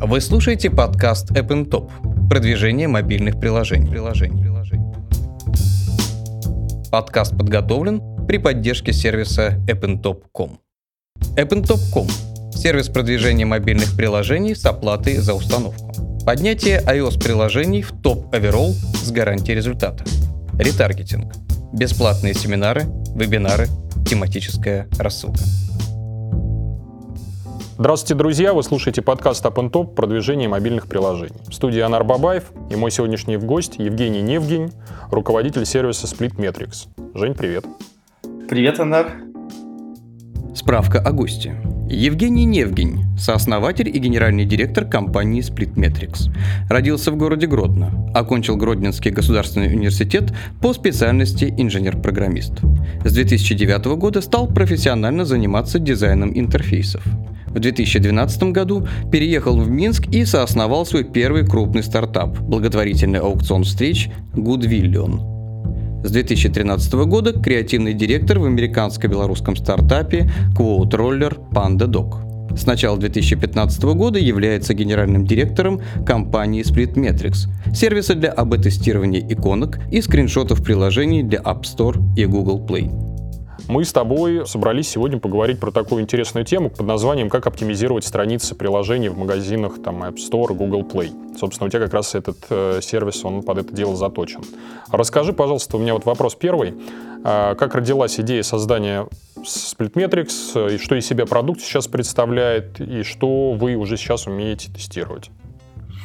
Вы слушаете подкаст App Top. Продвижение мобильных приложений. приложений. Подкаст подготовлен при поддержке сервиса appntop.com. appntop.com – сервис продвижения мобильных приложений с оплатой за установку. Поднятие iOS-приложений в топ оверолл с гарантией результата. Ретаргетинг. Бесплатные семинары, вебинары, тематическая рассылка. Здравствуйте, друзья! Вы слушаете подкаст Up and Top продвижение мобильных приложений. В студии Анар Бабаев и мой сегодняшний гость Евгений Невгень, руководитель сервиса Splitmetrics. Жень, привет! Привет, Анар! Справка о госте. Евгений Невгень, сооснователь и генеральный директор компании Splitmetrics. Родился в городе Гродно. Окончил Гродненский государственный университет по специальности инженер-программист. С 2009 года стал профессионально заниматься дизайном интерфейсов. В 2012 году переехал в Минск и соосновал свой первый крупный стартап – благотворительный аукцион встреч Goodwillion. С 2013 года креативный директор в американско-белорусском стартапе Roller PandaDoc. С начала 2015 года является генеральным директором компании Splitmetrics, сервиса для АБ-тестирования иконок и скриншотов приложений для App Store и Google Play. Мы с тобой собрались сегодня поговорить про такую интересную тему под названием «Как оптимизировать страницы приложений в магазинах там, App Store, Google Play». Собственно, у тебя как раз этот э, сервис, он под это дело заточен. Расскажи, пожалуйста, у меня вот вопрос первый. Э, как родилась идея создания Splitmetrics, и что из себя продукт сейчас представляет, и что вы уже сейчас умеете тестировать?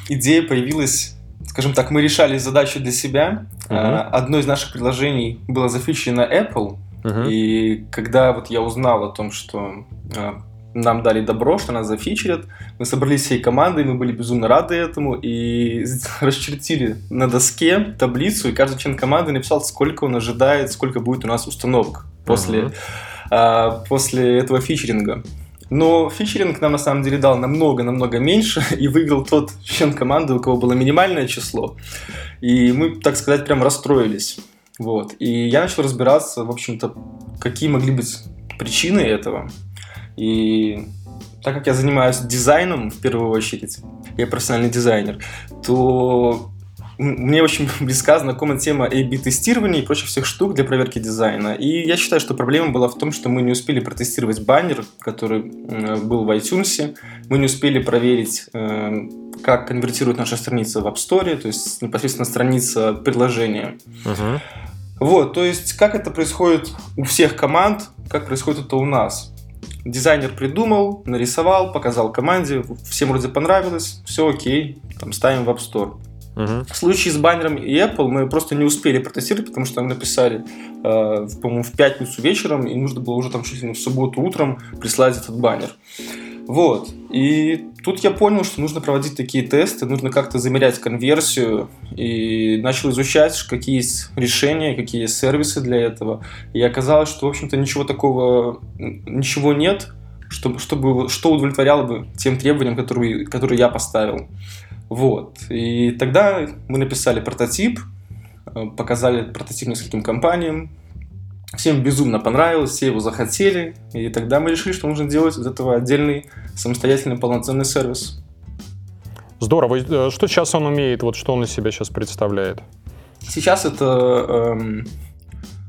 Идея появилась скажем так, мы решали задачу для себя. Uh-huh. Одно из наших приложений было зафичено Apple, Uh-huh. И когда вот я узнал о том, что э, нам дали добро, что нас зафичерят, мы собрались всей командой, мы были безумно рады этому и расчертили на доске таблицу, и каждый член команды написал, сколько он ожидает, сколько будет у нас установок после, uh-huh. после этого фичеринга. Но фичеринг нам на самом деле дал намного-намного меньше, и выиграл тот член команды, у кого было минимальное число. И мы, так сказать, прям расстроились. Вот. И я начал разбираться, в общем-то, какие могли быть причины этого. И так как я занимаюсь дизайном в первую очередь, я профессиональный дизайнер, то мне очень близка знакома тема A-B-тестирования и прочих всех штук для проверки дизайна. И я считаю, что проблема была в том, что мы не успели протестировать баннер, который был в iTunes. Мы не успели проверить, э, как конвертирует наша страница в App Store, то есть непосредственно страница приложения. Uh-huh. Вот, то есть, как это происходит у всех команд, как происходит это у нас. Дизайнер придумал, нарисовал, показал команде, всем вроде понравилось, все окей, там ставим в App Store. Uh-huh. В случае с баннером и Apple мы просто не успели протестировать, потому что нам написали, э, по-моему, в пятницу вечером, и нужно было уже там чуть ли в субботу утром прислать этот баннер. Вот. И тут я понял, что нужно проводить такие тесты, нужно как-то замерять конверсию, и начал изучать, какие есть решения, какие есть сервисы для этого. И оказалось, что, в общем-то, ничего такого, ничего нет, чтобы, чтобы, что удовлетворяло бы тем требованиям, которые, которые я поставил. Вот. И тогда мы написали прототип, э, показали прототип нескольким компаниям, Всем безумно понравилось, все его захотели, и тогда мы решили, что нужно делать из этого отдельный самостоятельный полноценный сервис. Здорово. Э, что сейчас он умеет? Вот что он из себя сейчас представляет? Сейчас это эм,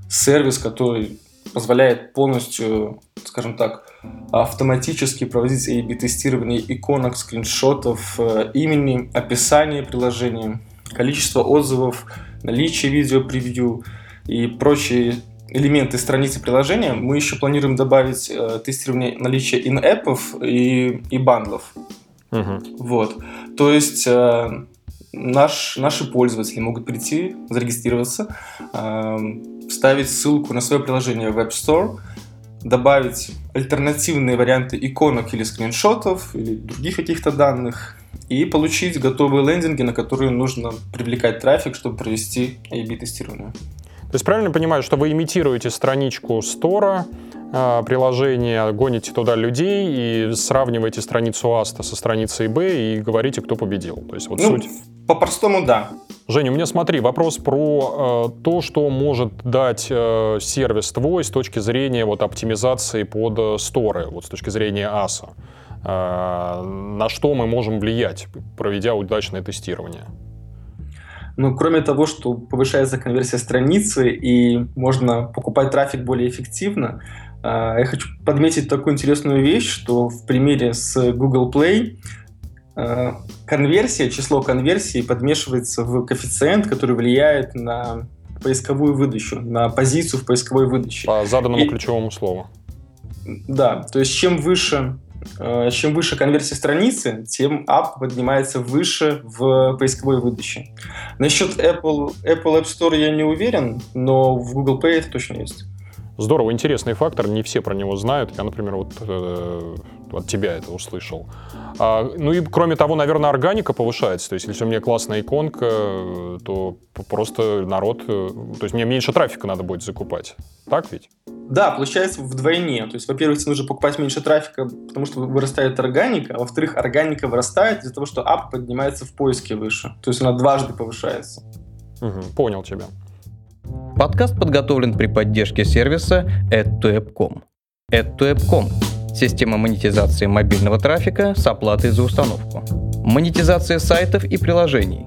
сервис, который позволяет полностью, скажем так, автоматически проводить A-B-тестирование иконок, скриншотов, э, имени, описания приложения, количество отзывов, наличие видео превью и прочие элементы страницы приложения, мы еще планируем добавить э, тестирование наличия ин-эпов и, и бандлов. Угу. Вот. То есть э, наш, наши пользователи могут прийти, зарегистрироваться, э, вставить ссылку на свое приложение в App Store, добавить альтернативные варианты иконок или скриншотов, или других каких-то данных, и получить готовые лендинги, на которые нужно привлекать трафик, чтобы провести A-B-тестирование. То есть правильно понимаю, что вы имитируете страничку стора, приложения, гоните туда людей и сравниваете страницу Аста со страницей Б и говорите, кто победил. То есть вот ну, суть. По-простому, да. Женя, у меня смотри, вопрос про э, то, что может дать э, сервис твой с точки зрения вот, оптимизации под э, сторы, вот с точки зрения АСа. А, на что мы можем влиять, проведя удачное тестирование? Ну, кроме того, что повышается конверсия страницы и можно покупать трафик более эффективно, а, я хочу подметить такую интересную вещь, что в примере с Google Play а, конверсия, число конверсий подмешивается в коэффициент, который влияет на поисковую выдачу, на позицию в поисковой выдаче. По заданному и, ключевому слову. Да, то есть чем выше чем выше конверсия страницы, тем app поднимается выше в поисковой выдаче. Насчет Apple, Apple App Store я не уверен, но в Google Play это точно есть. Здорово, интересный фактор, не все про него знают. Я, например, вот э, от тебя это услышал. А, ну и кроме того, наверное, органика повышается. То есть, если у меня классная иконка, то просто народ... Э, то есть, мне меньше трафика надо будет закупать. Так ведь? Да, получается вдвойне. То есть, во-первых, тебе нужно покупать меньше трафика, потому что вырастает органика, а во-вторых, органика вырастает из-за того, что ап поднимается в поиске выше. То есть, она дважды повышается. Угу, понял тебя. Подкаст подготовлен при поддержке сервиса AdToApp.com. AdToApp.com – система монетизации мобильного трафика с оплатой за установку. Монетизация сайтов и приложений.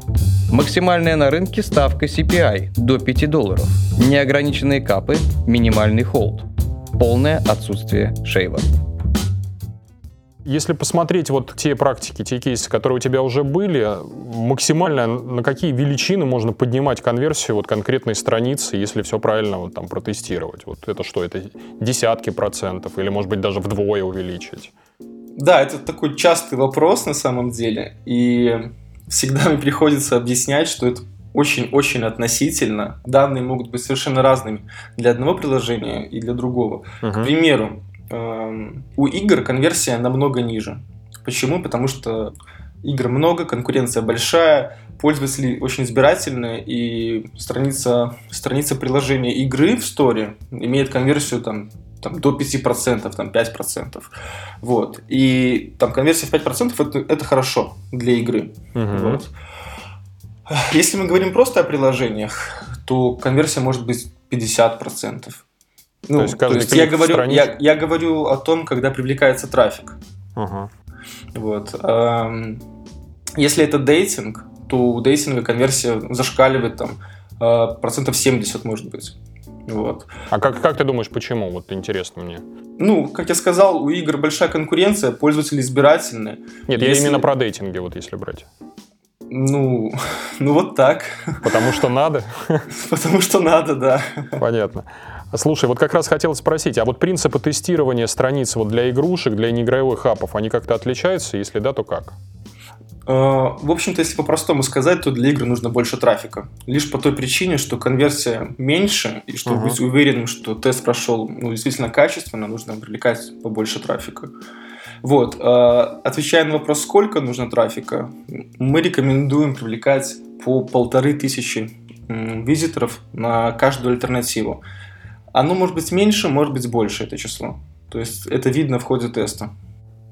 Максимальная на рынке ставка CPI до 5 долларов. Неограниченные капы, минимальный холд. Полное отсутствие шейва. Если посмотреть вот те практики, те кейсы, которые у тебя уже были, максимально на какие величины можно поднимать конверсию вот конкретной страницы, если все правильно вот там протестировать? Вот это что, это десятки процентов или, может быть, даже вдвое увеличить? Да, это такой частый вопрос на самом деле, и всегда мне приходится объяснять, что это очень-очень относительно. Данные могут быть совершенно разными для одного приложения и для другого. Uh-huh. К примеру, у игр конверсия намного ниже. Почему? Потому что игр много, конкуренция большая, пользователи очень избирательные, и страница, страница приложения игры в сторе имеет конверсию там, там, до 5%, там, 5%. Вот. И там конверсия в 5% это, это хорошо для игры. Uh-huh. Вот. Если мы говорим просто о приложениях, то конверсия может быть 50%. Ну, то есть, то есть я, говорю, я, я говорю о том, когда привлекается трафик. Ага. Вот. Если это дейтинг, то у дейтинга конверсия зашкаливает там а, процентов 70, может быть. Вот. А как, как ты думаешь, почему? Вот интересно мне. Ну, как я сказал, у игр большая конкуренция, пользователи избирательные. Нет, если... я именно про дейтинги, вот если брать. Ну, ну вот так. Потому что надо? Потому что надо, да. Понятно. Слушай, вот как раз хотел спросить, а вот принципы тестирования страниц вот для игрушек, для неигровых апов, они как-то отличаются? Если да, то как? А, в общем-то, если по-простому сказать, то для игр нужно больше трафика. Лишь по той причине, что конверсия меньше, и чтобы uh-huh. быть уверенным, что тест прошел ну, действительно качественно, нужно привлекать побольше трафика. Вот. А, отвечая на вопрос, сколько нужно трафика, мы рекомендуем привлекать по полторы тысячи визиторов на каждую альтернативу. Оно может быть меньше, может быть больше, это число. То есть это видно в ходе теста.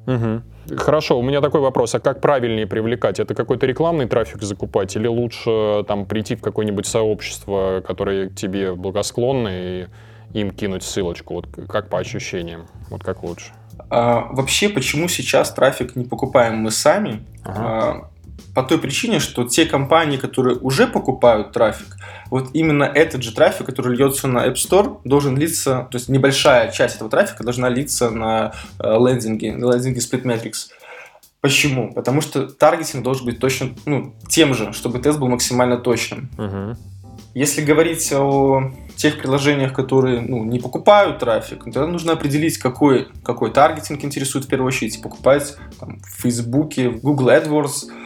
Угу. Хорошо, у меня такой вопрос. А как правильнее привлекать? Это какой-то рекламный трафик закупать или лучше там прийти в какое-нибудь сообщество, которое тебе благосклонно, и им кинуть ссылочку? Вот как по ощущениям? Вот как лучше? А, вообще, почему сейчас трафик не покупаем мы сами? Ага. А, по той причине, что те компании, которые уже покупают трафик, вот именно этот же трафик, который льется на App Store, должен литься, то есть небольшая часть этого трафика должна литься на э, лендинге, на лендинге Splitmetrics. Почему? Потому что таргетинг должен быть точно ну, тем же, чтобы тест был максимально точным. Uh-huh. Если говорить о тех приложениях, которые ну, не покупают трафик, тогда нужно определить, какой, какой таргетинг интересует в первую очередь. Покупать там, в Фейсбуке, в Google AdWords –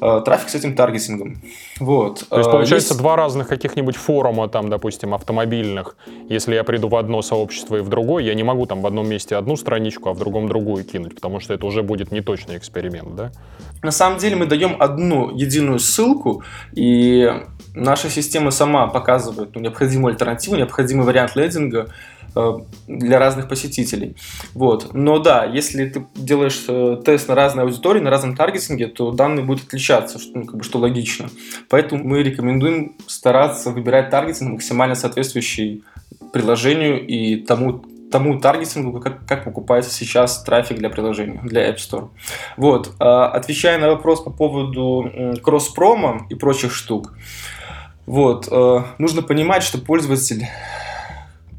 трафик с этим таргетингом. Вот. То есть, э, получается, есть... два разных каких-нибудь форума, там, допустим, автомобильных. Если я приду в одно сообщество и в другое, я не могу там в одном месте одну страничку, а в другом другую кинуть, потому что это уже будет неточный эксперимент, да? На самом деле мы даем одну единую ссылку, и наша система сама показывает ну, необходимую альтернативу, необходимый вариант лендинга, Э, для разных посетителей. Вот. Но да, если ты делаешь э, тест на разные аудитории, на разном таргетинге, то данные будут отличаться, что, ну, как бы, что логично. Поэтому мы рекомендуем стараться выбирать таргетинг максимально соответствующий приложению и тому тому таргетингу, как, как покупается сейчас трафик для приложения, для App Store. Вот, отвечая на вопрос по поводу кросс-промо и прочих штук, вот, нужно понимать, что пользователь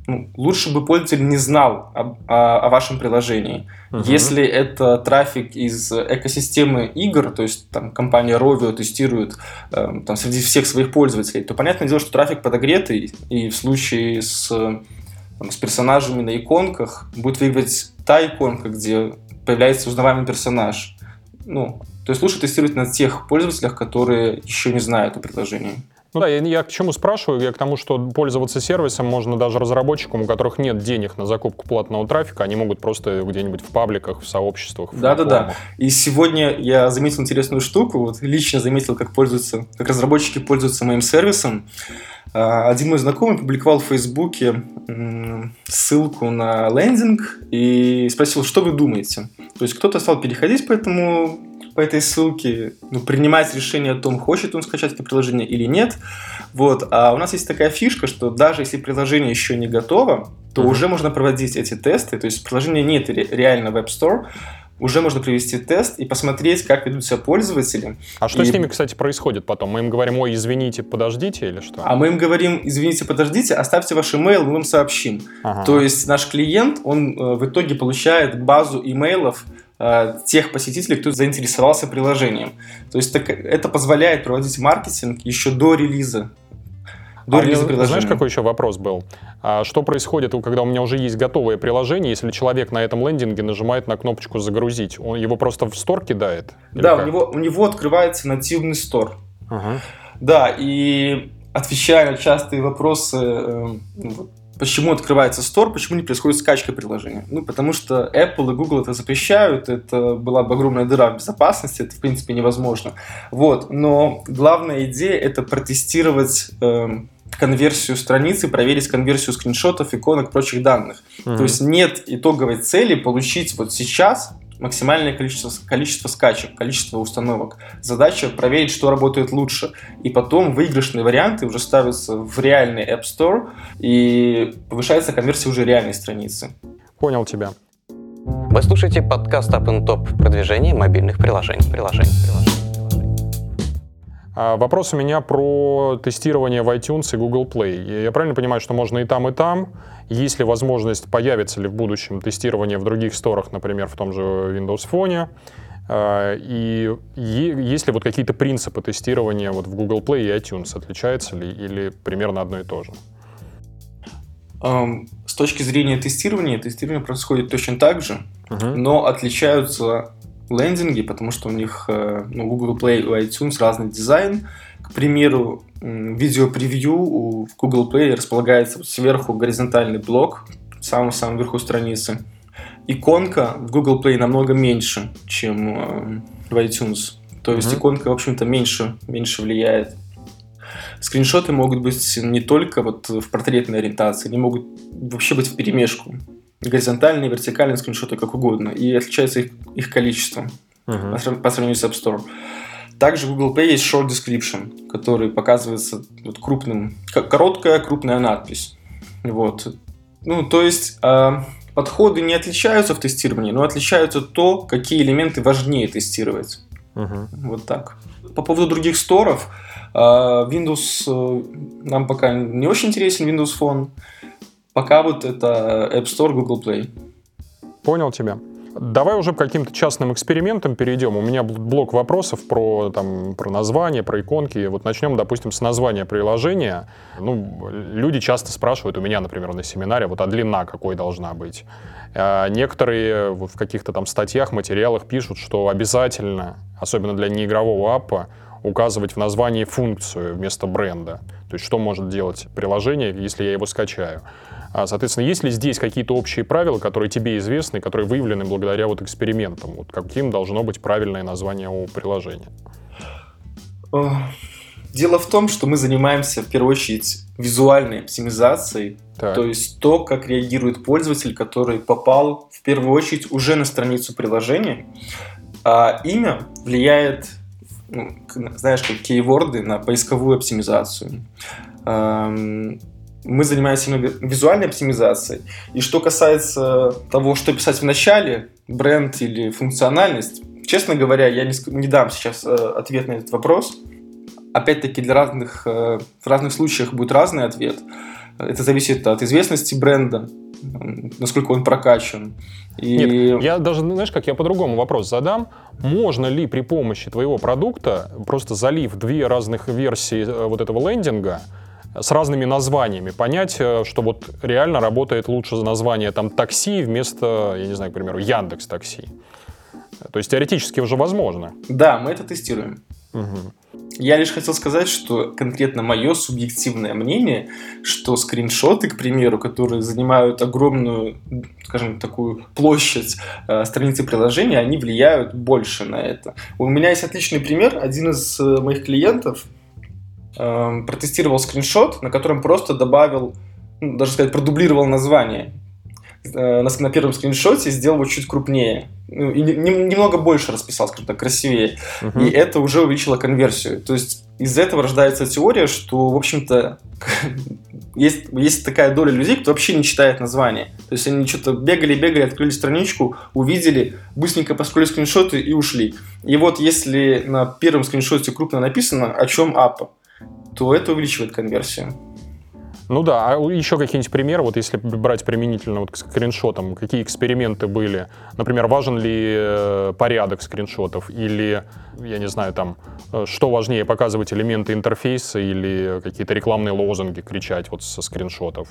ну, лучше бы пользователь не знал об, о, о вашем приложении. Uh-huh. Если это трафик из экосистемы игр, то есть там компания Rovio тестирует э, там, среди всех своих пользователей, то понятное дело, что трафик подогретый, и в случае с, там, с персонажами на иконках будет выигрывать та иконка, где появляется узнаваемый персонаж. Ну, то есть лучше тестировать на тех пользователях, которые еще не знают о приложении. Ну да, я, я к чему спрашиваю? Я к тому, что пользоваться сервисом можно даже разработчикам, у которых нет денег на закупку платного трафика, они могут просто где-нибудь в пабликах, в сообществах. Да-да-да. И сегодня я заметил интересную штуку, вот лично заметил, как пользуются, как разработчики пользуются моим сервисом. А, один мой знакомый публиковал в Фейсбуке ссылку на лендинг и спросил, что вы думаете. То есть кто-то стал переходить по этому по этой ссылке ну, принимать решение о том, хочет он скачать это приложение или нет. Вот. А у нас есть такая фишка, что даже если приложение еще не готово, то uh-huh. уже можно проводить эти тесты. То есть приложения нет реально в App Store, уже можно провести тест и посмотреть, как ведут себя пользователи. А что и... с ними, кстати, происходит потом? Мы им говорим, ой, извините, подождите или что? А мы им говорим, извините, подождите, оставьте ваш email, мы вам сообщим. Ага. То есть наш клиент, он э, в итоге получает базу имейлов Э, тех посетителей, кто заинтересовался приложением. То есть так, это позволяет проводить маркетинг еще до релиза. До а приложения. Знаешь, какой еще вопрос был? А что происходит, когда у меня уже есть готовое приложение, если человек на этом лендинге нажимает на кнопочку «Загрузить»? Он его просто в стор кидает? Да, у него, у него открывается нативный стор. Ага. Да, и отвечая на частые вопросы э, ну, Почему открывается стор, почему не происходит скачка приложения? Ну, потому что Apple и Google это запрещают, это была бы огромная дыра в безопасности, это, в принципе, невозможно. Вот, но главная идея — это протестировать э, конверсию страницы, проверить конверсию скриншотов, иконок, прочих данных. Mm-hmm. То есть нет итоговой цели получить вот сейчас максимальное количество, количество скачек, количество установок. Задача проверить, что работает лучше. И потом выигрышные варианты уже ставятся в реальный App Store, и повышается конверсия уже реальной страницы. Понял тебя. Вы слушаете подкаст Up and Top продвижение мобильных приложений. приложений, приложений. А, вопрос у меня про тестирование в iTunes и Google Play. Я правильно понимаю, что можно и там, и там? Есть ли возможность, появится ли в будущем тестирование в других сторах, например, в том же Windows Phone? А, и есть ли вот какие-то принципы тестирования вот в Google Play и iTunes? Отличается ли или примерно одно и то же? С точки зрения тестирования, тестирование происходит точно так же, uh-huh. но отличаются лендинги, потому что у них э, ну, Google Play и iTunes разный дизайн. К примеру, видео-превью в Google Play располагается сверху горизонтальный блок, в самом-самом верху страницы. Иконка в Google Play намного меньше, чем э, в iTunes. То есть mm-hmm. иконка, в общем-то, меньше, меньше влияет. Скриншоты могут быть не только вот в портретной ориентации, они могут вообще быть в перемешку горизонтальные, вертикальные скриншоты, как угодно, и отличается их, их количество uh-huh. по сравнению с App Store. Также в Google Play есть Short Description, который показывается вот крупным, короткая крупная надпись. Вот. Ну, то есть э, подходы не отличаются в тестировании, но отличаются то, какие элементы важнее тестировать. Uh-huh. Вот так. По поводу других сторов, э, Windows э, нам пока не очень интересен, Windows Phone. Пока вот это App Store, Google Play. Понял тебя. Давай уже к каким-то частным экспериментам перейдем. У меня блок вопросов про, там, про название, про иконки. Вот начнем, допустим, с названия приложения. Ну, люди часто спрашивают у меня, например, на семинаре, вот а длина какой должна быть. А некоторые в каких-то там статьях, материалах пишут, что обязательно, особенно для неигрового аппа, указывать в названии функцию вместо бренда. То есть что может делать приложение, если я его скачаю. А, соответственно, есть ли здесь какие-то общие правила, которые тебе известны, которые выявлены благодаря вот экспериментам? Вот каким должно быть правильное название у приложения? Дело в том, что мы занимаемся в первую очередь визуальной оптимизацией, так. то есть то, как реагирует пользователь, который попал в первую очередь уже на страницу приложения. А имя влияет, ну, знаешь, как кейворды на поисковую оптимизацию мы занимаемся именно визуальной оптимизацией. И что касается того, что писать в начале, бренд или функциональность, честно говоря, я не, не дам сейчас э, ответ на этот вопрос. Опять-таки, для разных, э, в разных случаях будет разный ответ. Это зависит от известности бренда, насколько он прокачан. И... Нет, я даже, знаешь, как я по-другому вопрос задам. Можно ли при помощи твоего продукта, просто залив две разных версии э, вот этого лендинга, с разными названиями, понять, э, что вот реально работает лучше название там такси вместо, я не знаю, к примеру, Яндекс Такси. То есть теоретически уже возможно. Да, мы это тестируем. Угу. Я лишь хотел сказать, что конкретно мое субъективное мнение, что скриншоты, к примеру, которые занимают огромную, скажем, такую площадь э, страницы приложения, они влияют больше на это. У меня есть отличный пример. Один из э, моих клиентов э, протестировал скриншот, на котором просто добавил, ну, даже сказать, продублировал название Э, на, на первом скриншоте сделал его чуть крупнее. Ну, и не, немного больше расписал, скажем так, красивее. Uh-huh. И это уже увеличило конверсию. То есть из этого рождается теория, что, в общем-то, есть, есть такая доля людей, кто вообще не читает название. То есть они что-то бегали, бегали, открыли страничку, увидели, быстренько поскролили скриншоты и ушли. И вот если на первом скриншоте крупно написано, о чем апа, то это увеличивает конверсию. Ну да, а еще какие-нибудь примеры, вот если брать применительно вот к скриншотам, какие эксперименты были? Например, важен ли э, порядок скриншотов или, я не знаю, там, э, что важнее, показывать элементы интерфейса или какие-то рекламные лозунги кричать вот со скриншотов?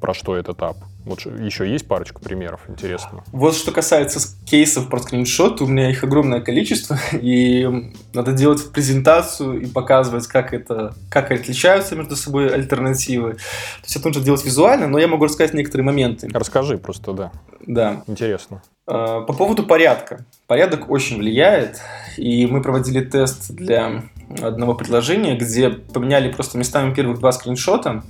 Про что этот ап? Вот еще есть парочку примеров, интересно. Вот что касается кейсов про скриншот, у меня их огромное количество, и надо делать презентацию и показывать, как это, как отличаются между собой альтернативы. То есть это нужно делать визуально, но я могу рассказать некоторые моменты. Расскажи просто, да. Да. Интересно. А, по поводу порядка. Порядок очень влияет, и мы проводили тест для одного предложения, где поменяли просто местами первых два скриншота.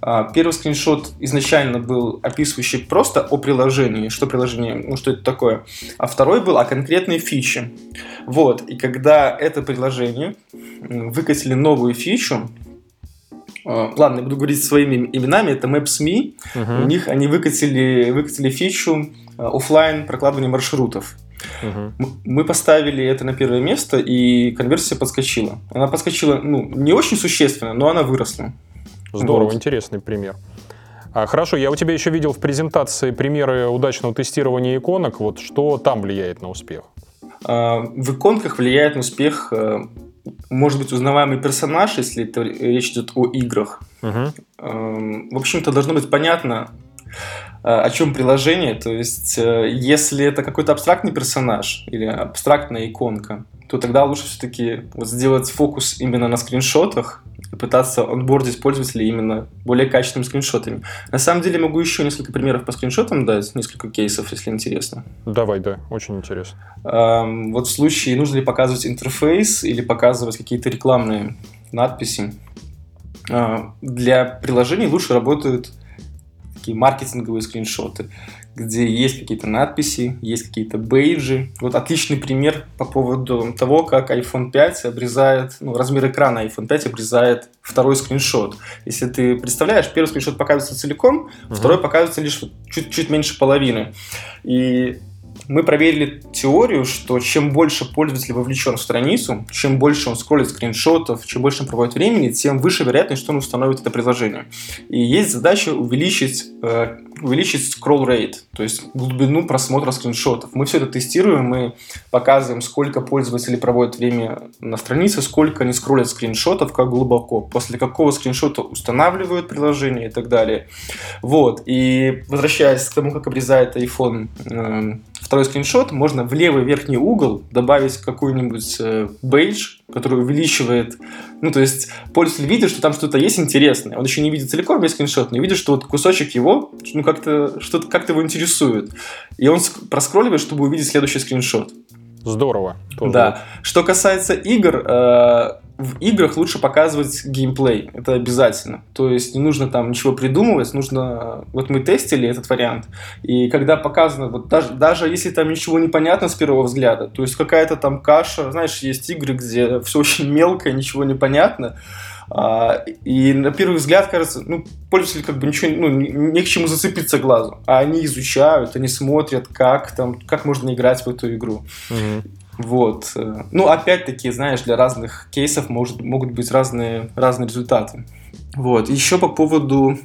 А, первый скриншот изначально был описывающий просто о приложении, что приложение, ну что это такое, а второй был о конкретной фиче. Вот, и когда это приложение выкатили новую фичу, а, ладно, я буду говорить своими именами, это Maps.me, uh-huh. у них они выкатили, выкатили фичу а, офлайн прокладывания маршрутов. Угу. Мы поставили это на первое место, и конверсия подскочила. Она подскочила, ну, не очень существенно, но она выросла. Здорово, вот. интересный пример. А, хорошо, я у тебя еще видел в презентации примеры удачного тестирования иконок. Вот что там влияет на успех? А, в иконках влияет на успех, а, может быть, узнаваемый персонаж, если это речь идет о играх. Угу. В общем-то, должно быть понятно, о чем приложение. То есть, э, если это какой-то абстрактный персонаж или абстрактная иконка, то тогда лучше все-таки вот сделать фокус именно на скриншотах и пытаться онбордить пользователей именно более качественными скриншотами. На самом деле могу еще несколько примеров по скриншотам дать, несколько кейсов, если интересно. Давай, да, очень интересно. Эм, вот в случае, нужно ли показывать интерфейс или показывать какие-то рекламные надписи, э, для приложений лучше работают такие маркетинговые скриншоты, где есть какие-то надписи, есть какие-то бейджи. Вот отличный пример по поводу того, как iPhone 5 обрезает, ну, размер экрана iPhone 5 обрезает второй скриншот. Если ты представляешь, первый скриншот показывается целиком, uh-huh. второй показывается лишь чуть-чуть меньше половины. И мы проверили теорию, что чем больше пользователь вовлечен в страницу, чем больше он скроллит скриншотов, чем больше он проводит времени, тем выше вероятность, что он установит это приложение. И есть задача увеличить, э, увеличить scroll rate, то есть глубину просмотра скриншотов. Мы все это тестируем, мы показываем, сколько пользователей проводят время на странице, сколько они скроллят скриншотов, как глубоко, после какого скриншота устанавливают приложение и так далее. Вот. И возвращаясь к тому, как обрезает iPhone э, второй скриншот, можно в левый верхний угол добавить какой-нибудь э, бейдж, который увеличивает, ну, то есть пользователь видит, что там что-то есть интересное. Он еще не видит целиком весь скриншот, но видит, что вот кусочек его, ну, как-то, что-то как-то его интересует. И он проскролливает, чтобы увидеть следующий скриншот. Здорово. Тоже. Да. Что касается игр, э, в играх лучше показывать геймплей. Это обязательно. То есть не нужно там ничего придумывать, нужно... Вот мы тестили этот вариант, и когда показано, вот даже, даже если там ничего не понятно с первого взгляда, то есть какая-то там каша, знаешь, есть игры, где все очень мелко, ничего не понятно, и на первый взгляд кажется, ну, пользователь как бы ничего, ну, не к чему зацепиться глазу. А они изучают, они смотрят, как там, как можно играть в эту игру. Mm-hmm. Вот. Ну, опять-таки, знаешь, для разных кейсов может, могут быть разные, разные результаты. Вот. Еще по поводу...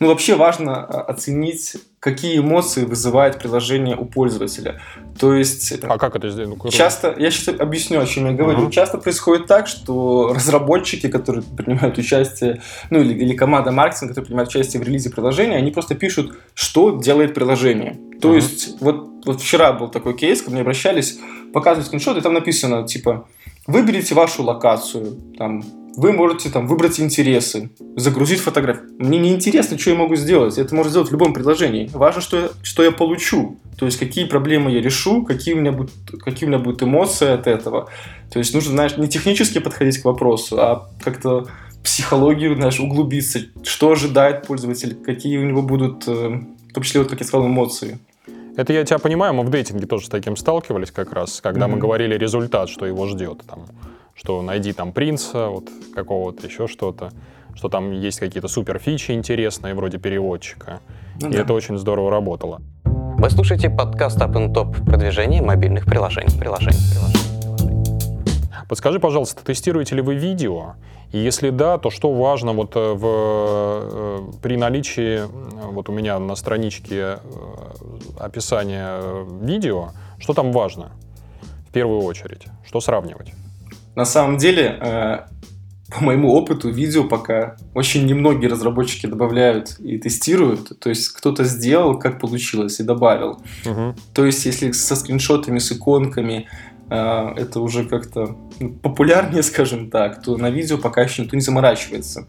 Ну, вообще важно а, оценить, какие эмоции вызывает приложение у пользователя. То есть... А как это сделать? Ну, часто... Я сейчас объясню, о чем я говорю. Uh-huh. Часто происходит так, что разработчики, которые принимают участие, ну, или, или команда маркетинга, которые принимают участие в релизе приложения, они просто пишут, что делает приложение. То uh-huh. есть, вот, вот вчера был такой кейс, ко мне обращались, показывают скриншот, и там написано, типа, выберите вашу локацию, там, вы можете там выбрать интересы, загрузить фотографию. Мне не интересно, что я могу сделать. Это можно сделать в любом приложении. Важно, что я, что я получу. То есть, какие проблемы я решу, какие у, меня будут, какие у меня будут эмоции от этого. То есть, нужно, знаешь, не технически подходить к вопросу, а как-то психологию, знаешь, углубиться. Что ожидает пользователь, какие у него будут, э, в том числе, вот, как я сказал, эмоции. Это я тебя понимаю, мы в дейтинге тоже с таким сталкивались как раз, когда mm-hmm. мы говорили результат, что его ждет. Там, что найди там принца, вот какого-то, еще что-то, что там есть какие-то супер фичи интересные, вроде переводчика. Ну, и да. это очень здорово работало. Вы слушаете подкаст Up and Top продвижение мобильных приложений. приложений, приложений. Подскажи, пожалуйста, тестируете ли вы видео? И если да, то что важно вот э, в, э, при наличии, вот у меня на страничке э, описания видео, что там важно в первую очередь? Что сравнивать? На самом деле, э, по моему опыту, видео пока очень немногие разработчики добавляют и тестируют. То есть кто-то сделал, как получилось, и добавил. Угу. То есть если со скриншотами, с иконками э, это уже как-то ну, популярнее, скажем так, то на видео пока еще никто не заморачивается.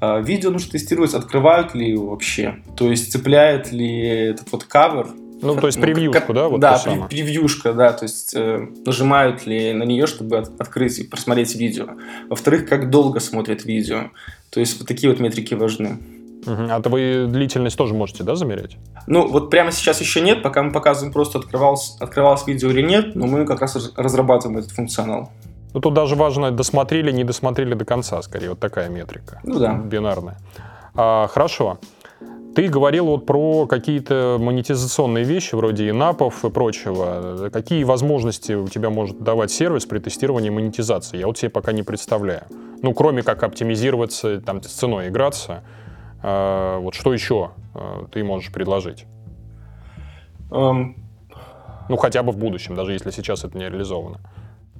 Э, видео нужно тестировать, открывают ли его вообще, то есть цепляет ли этот вот кавер ну, то есть ну, превьюшку, как, да? Вот да, прев, превьюшка, да, то есть э, нажимают ли на нее, чтобы от, открыть и просмотреть видео. Во-вторых, как долго смотрят видео. То есть вот такие вот метрики важны. Угу. А то вы длительность тоже можете, да, замерять? Ну, вот прямо сейчас еще нет, пока мы показываем просто открывалось, открывалось видео или нет, но мы как раз разрабатываем этот функционал. Ну, тут даже важно, досмотрели, не досмотрели до конца, скорее, вот такая метрика. Ну да. Бинарная. А, хорошо. Ты говорил вот про какие-то монетизационные вещи, вроде инапов и прочего. Какие возможности у тебя может давать сервис при тестировании монетизации? Я вот себе пока не представляю. Ну, кроме как оптимизироваться, там, с ценой играться, э, вот что еще э, ты можешь предложить? Um... Ну, хотя бы в будущем, даже если сейчас это не реализовано.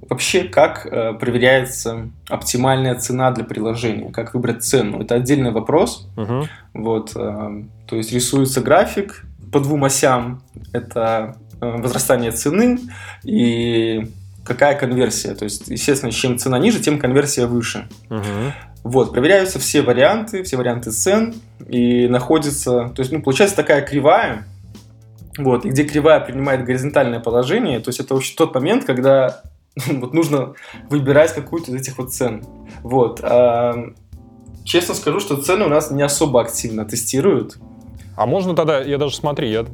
Вообще, как э, проверяется оптимальная цена для приложения, как выбрать цену, это отдельный вопрос. Угу. Вот, э, то есть рисуется график по двум осям, это э, возрастание цены и какая конверсия. То есть, естественно, чем цена ниже, тем конверсия выше. Угу. Вот, проверяются все варианты, все варианты цен, и находится, то есть, ну, получается такая кривая, вот, и где кривая принимает горизонтальное положение, то есть это вообще тот момент, когда вот нужно выбирать какую-то из этих вот цен. Вот. Честно скажу, что цены у нас не особо активно тестируют. А можно тогда, я даже смотри, я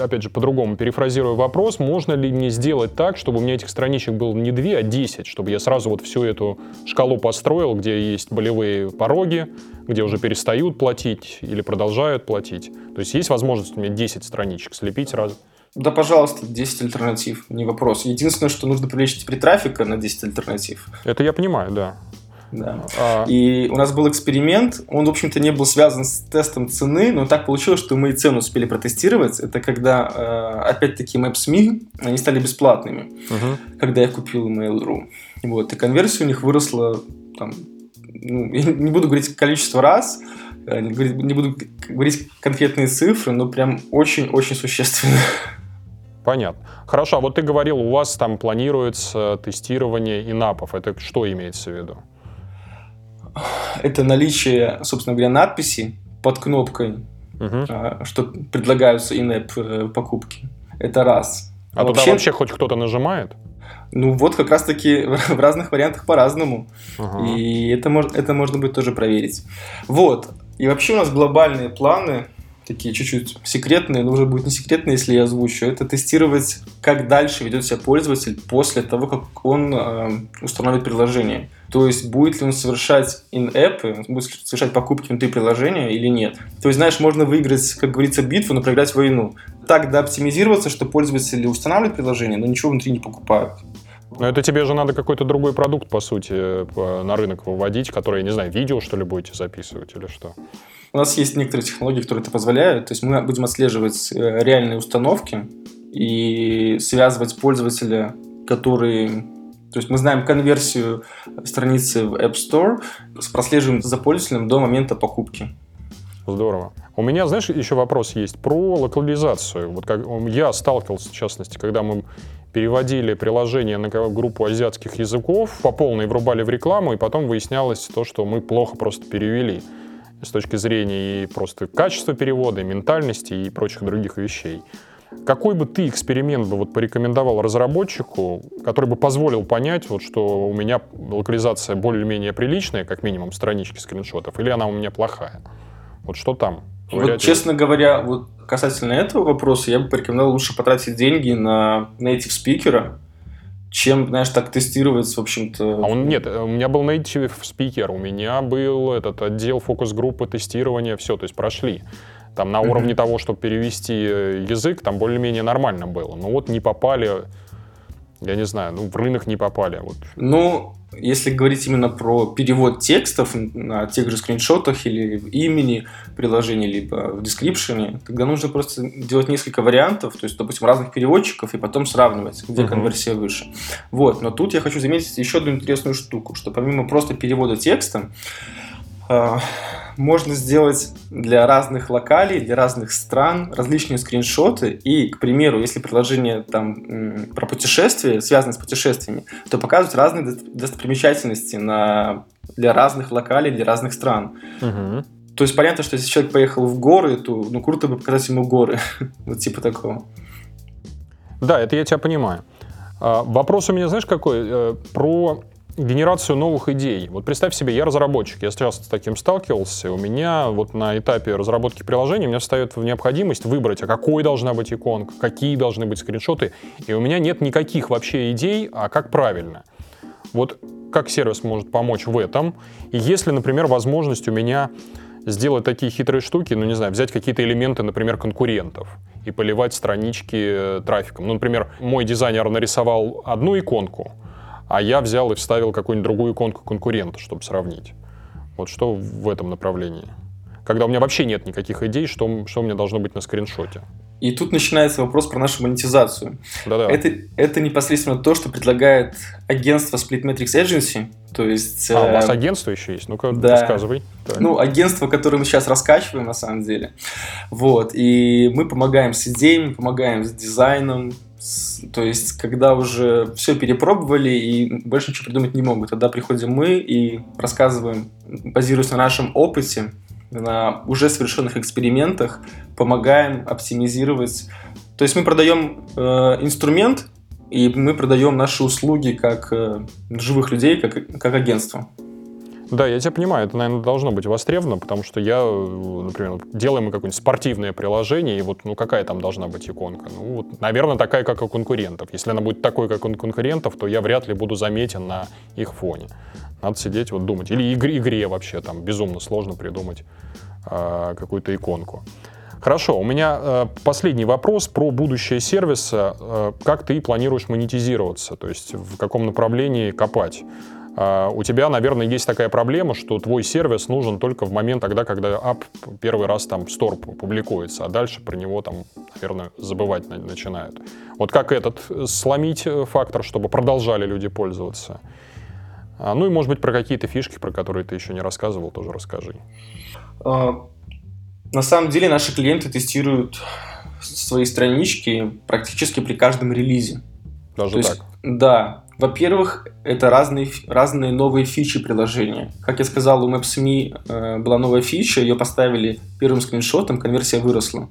опять же по-другому перефразирую вопрос, можно ли не сделать так, чтобы у меня этих страничек было не 2, а 10, чтобы я сразу вот всю эту шкалу построил, где есть болевые пороги, где уже перестают платить или продолжают платить. То есть есть возможность у меня 10 страничек слепить сразу? Да, пожалуйста, 10 альтернатив, не вопрос. Единственное, что нужно привлечь теперь трафика на 10 альтернатив. Это я понимаю, да. Да. А... И у нас был эксперимент, он, в общем-то, не был связан с тестом цены, но так получилось, что мы и цену успели протестировать. Это когда, э, опять-таки, Maps.me, они стали бесплатными, угу. когда я купил Mail.ru. Вот, и конверсия у них выросла, там, ну, я не буду говорить количество раз, э, не буду говорить конкретные цифры, но прям очень-очень существенно. Понятно. Хорошо, а вот ты говорил, у вас там планируется тестирование инапов. Это что имеется в виду? Это наличие, собственно говоря, надписи под кнопкой, угу. что предлагаются in-app э, покупки. Это раз. А, вообще, туда вообще хоть кто-то нажимает? Ну вот как раз-таки в разных вариантах по-разному. Ага. И это, это можно будет тоже проверить. Вот. И вообще у нас глобальные планы такие чуть-чуть секретные, но уже будет не секретно, если я озвучу. Это тестировать, как дальше ведет себя пользователь после того, как он э, установит приложение. То есть, будет ли он совершать in-app, будет совершать покупки внутри приложения или нет. То есть, знаешь, можно выиграть, как говорится, битву, но проиграть войну. Так дооптимизироваться, что пользователи устанавливают приложение, но ничего внутри не покупают. Но это тебе же надо какой-то другой продукт, по сути, на рынок выводить, который, я не знаю, видео, что ли, будете записывать или что? У нас есть некоторые технологии, которые это позволяют. То есть мы будем отслеживать э, реальные установки и связывать пользователя, который то есть мы знаем конверсию страницы в App Store, прослеживаем за пользователем до момента покупки. Здорово. У меня, знаешь, еще вопрос есть про локализацию. Вот как я сталкивался, в частности, когда мы переводили приложение на группу азиатских языков, по полной врубали в рекламу, и потом выяснялось то, что мы плохо просто перевели с точки зрения и просто качества перевода, и ментальности и прочих других вещей. Какой бы ты эксперимент бы вот порекомендовал разработчику, который бы позволил понять, вот, что у меня локализация более-менее приличная, как минимум странички скриншотов, или она у меня плохая? Вот что там? Вот, честно говоря, вот касательно этого вопроса, я бы порекомендовал лучше потратить деньги на native спикера, чем, знаешь, так тестировать, в общем-то. А он нет, у меня был native спикер, у меня был этот отдел фокус-группы тестирования, все, то есть прошли. Там на уровне mm-hmm. того, чтобы перевести э, язык, там более-менее нормально было. Но вот не попали, я не знаю, ну в рынок не попали. Вот. Ну, если говорить именно про перевод текстов на тех же скриншотах или в имени приложения, либо в дескрипшене, тогда нужно просто делать несколько вариантов, то есть, допустим, разных переводчиков, и потом сравнивать, где uh-huh. конверсия выше. Вот, но тут я хочу заметить еще одну интересную штуку, что помимо просто перевода текста, а, можно сделать для разных локалей, для разных стран различные скриншоты. И, к примеру, если приложение там про путешествия, связано с путешествиями, то показывать разные достопримечательности на, для разных локалей, для разных стран. Угу. То есть понятно, что если человек поехал в горы, то ну круто бы показать ему горы. вот типа такого. Да, это я тебя понимаю. А, вопрос у меня, знаешь, какой? Э, про генерацию новых идей. Вот представь себе, я разработчик, я часто с таким сталкивался. У меня вот на этапе разработки приложения у меня встает в необходимость выбрать, а какой должна быть иконка, какие должны быть скриншоты. И у меня нет никаких вообще идей, а как правильно. Вот как сервис может помочь в этом? И если, например, возможность у меня сделать такие хитрые штуки, ну, не знаю, взять какие-то элементы, например, конкурентов и поливать странички трафиком. Ну, например, мой дизайнер нарисовал одну иконку, а я взял и вставил какую-нибудь другую иконку конкурента, чтобы сравнить. Вот что в этом направлении? Когда у меня вообще нет никаких идей, что, что у меня должно быть на скриншоте. И тут начинается вопрос про нашу монетизацию. Да-да. Это, это непосредственно то, что предлагает агентство Splitmetrics Agency. То есть, а, у вас э, агентство еще есть? Ну-ка, да. рассказывай. Так. Ну, агентство, которое мы сейчас раскачиваем, на самом деле. Вот. И мы помогаем с идеями, помогаем с дизайном, то есть, когда уже все перепробовали и больше ничего придумать не могут, тогда приходим мы и рассказываем, базируясь на нашем опыте, на уже совершенных экспериментах, помогаем оптимизировать. То есть мы продаем э, инструмент, и мы продаем наши услуги как э, живых людей, как, как агентство. Да, я тебя понимаю, это, наверное, должно быть востребовано, потому что я, например, делаем какое-нибудь спортивное приложение, и вот, ну, какая там должна быть иконка? Ну, вот, наверное, такая, как у конкурентов. Если она будет такой, как у конкурентов, то я вряд ли буду заметен на их фоне. Надо сидеть, вот думать. Или игре, игре вообще там безумно сложно придумать э, какую-то иконку. Хорошо, у меня э, последний вопрос про будущее сервиса. Э, как ты планируешь монетизироваться? То есть в каком направлении копать? А, у тебя, наверное, есть такая проблема, что твой сервис нужен только в момент тогда, когда ап первый раз там в Store публикуется, а дальше про него там, наверное, забывать начинают. Вот как этот э, сломить э, фактор, чтобы продолжали люди пользоваться? А, ну и, может быть, про какие-то фишки, про которые ты еще не рассказывал, тоже расскажи. А, на самом деле наши клиенты тестируют свои странички практически при каждом релизе. Даже То так? Есть, да. Во-первых, это разные, разные новые фичи приложения. Как я сказал, у Maps.me э, была новая фича, ее поставили первым скриншотом, конверсия выросла.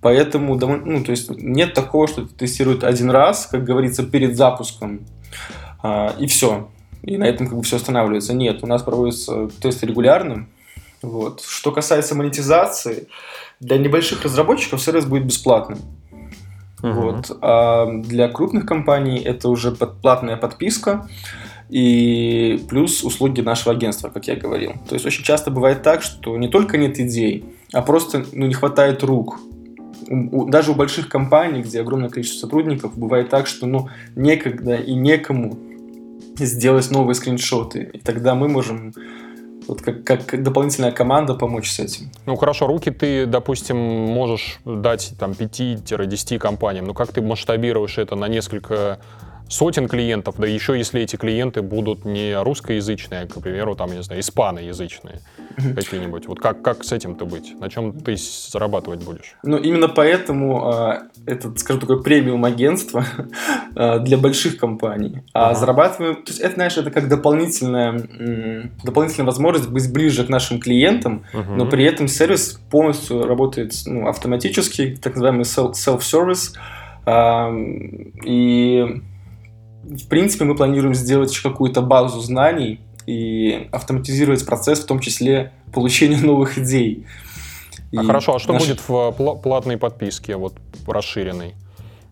Поэтому ну, то есть нет такого, что тестируют один раз, как говорится, перед запуском, э, и все. И на этом как бы все останавливается. Нет, у нас проводятся тесты регулярно, Вот. Что касается монетизации, для небольших разработчиков сервис будет бесплатным. Uh-huh. Вот. А для крупных компаний это уже платная подписка и плюс услуги нашего агентства, как я говорил. То есть очень часто бывает так, что не только нет идей, а просто ну, не хватает рук. У, даже у больших компаний, где огромное количество сотрудников, бывает так, что ну, некогда и некому сделать новые скриншоты. И тогда мы можем вот как, как дополнительная команда помочь с этим. Ну хорошо, руки ты, допустим, можешь дать там 5-10 компаниям, но как ты масштабируешь это на несколько сотен клиентов, да еще если эти клиенты будут не русскоязычные, а, к примеру, там, не знаю, испаноязычные какие-нибудь. Вот как, как с этим-то быть? На чем ты зарабатывать будешь? Ну, именно поэтому э, это, скажем, такое премиум-агентство э, для больших компаний. А ага. зарабатываем... То есть это, знаешь, это как дополнительная, дополнительная возможность быть ближе к нашим клиентам, угу. но при этом сервис полностью работает ну, автоматически, так называемый self-service. Э, и в принципе, мы планируем сделать какую-то базу знаний и автоматизировать процесс, в том числе получения новых идей. А и хорошо, а что наш... будет в платной подписке, вот расширенной?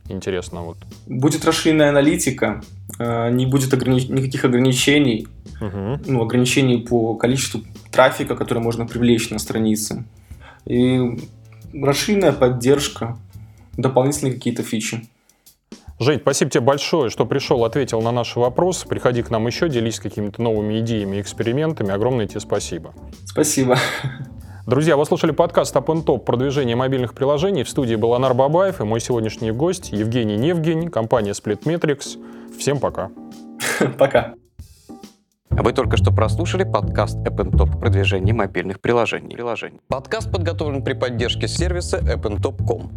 Интересно вот. Будет расширенная аналитика, э, не будет ограни... никаких ограничений, угу. ну, ограничений по количеству трафика, который можно привлечь на странице. И расширенная поддержка, дополнительные какие-то фичи. Жень, спасибо тебе большое, что пришел, ответил на наши вопросы. Приходи к нам еще, делись какими-то новыми идеями и экспериментами. Огромное тебе спасибо. Спасибо. Друзья, вы слушали подкаст Up Top продвижение мобильных приложений. В студии был Анар Бабаев и мой сегодняшний гость Евгений Невгень, компания Splitmetrics. Всем пока. Пока. Вы только что прослушали подкаст App Top продвижение мобильных приложений. Подкаст подготовлен при поддержке сервиса appntop.com.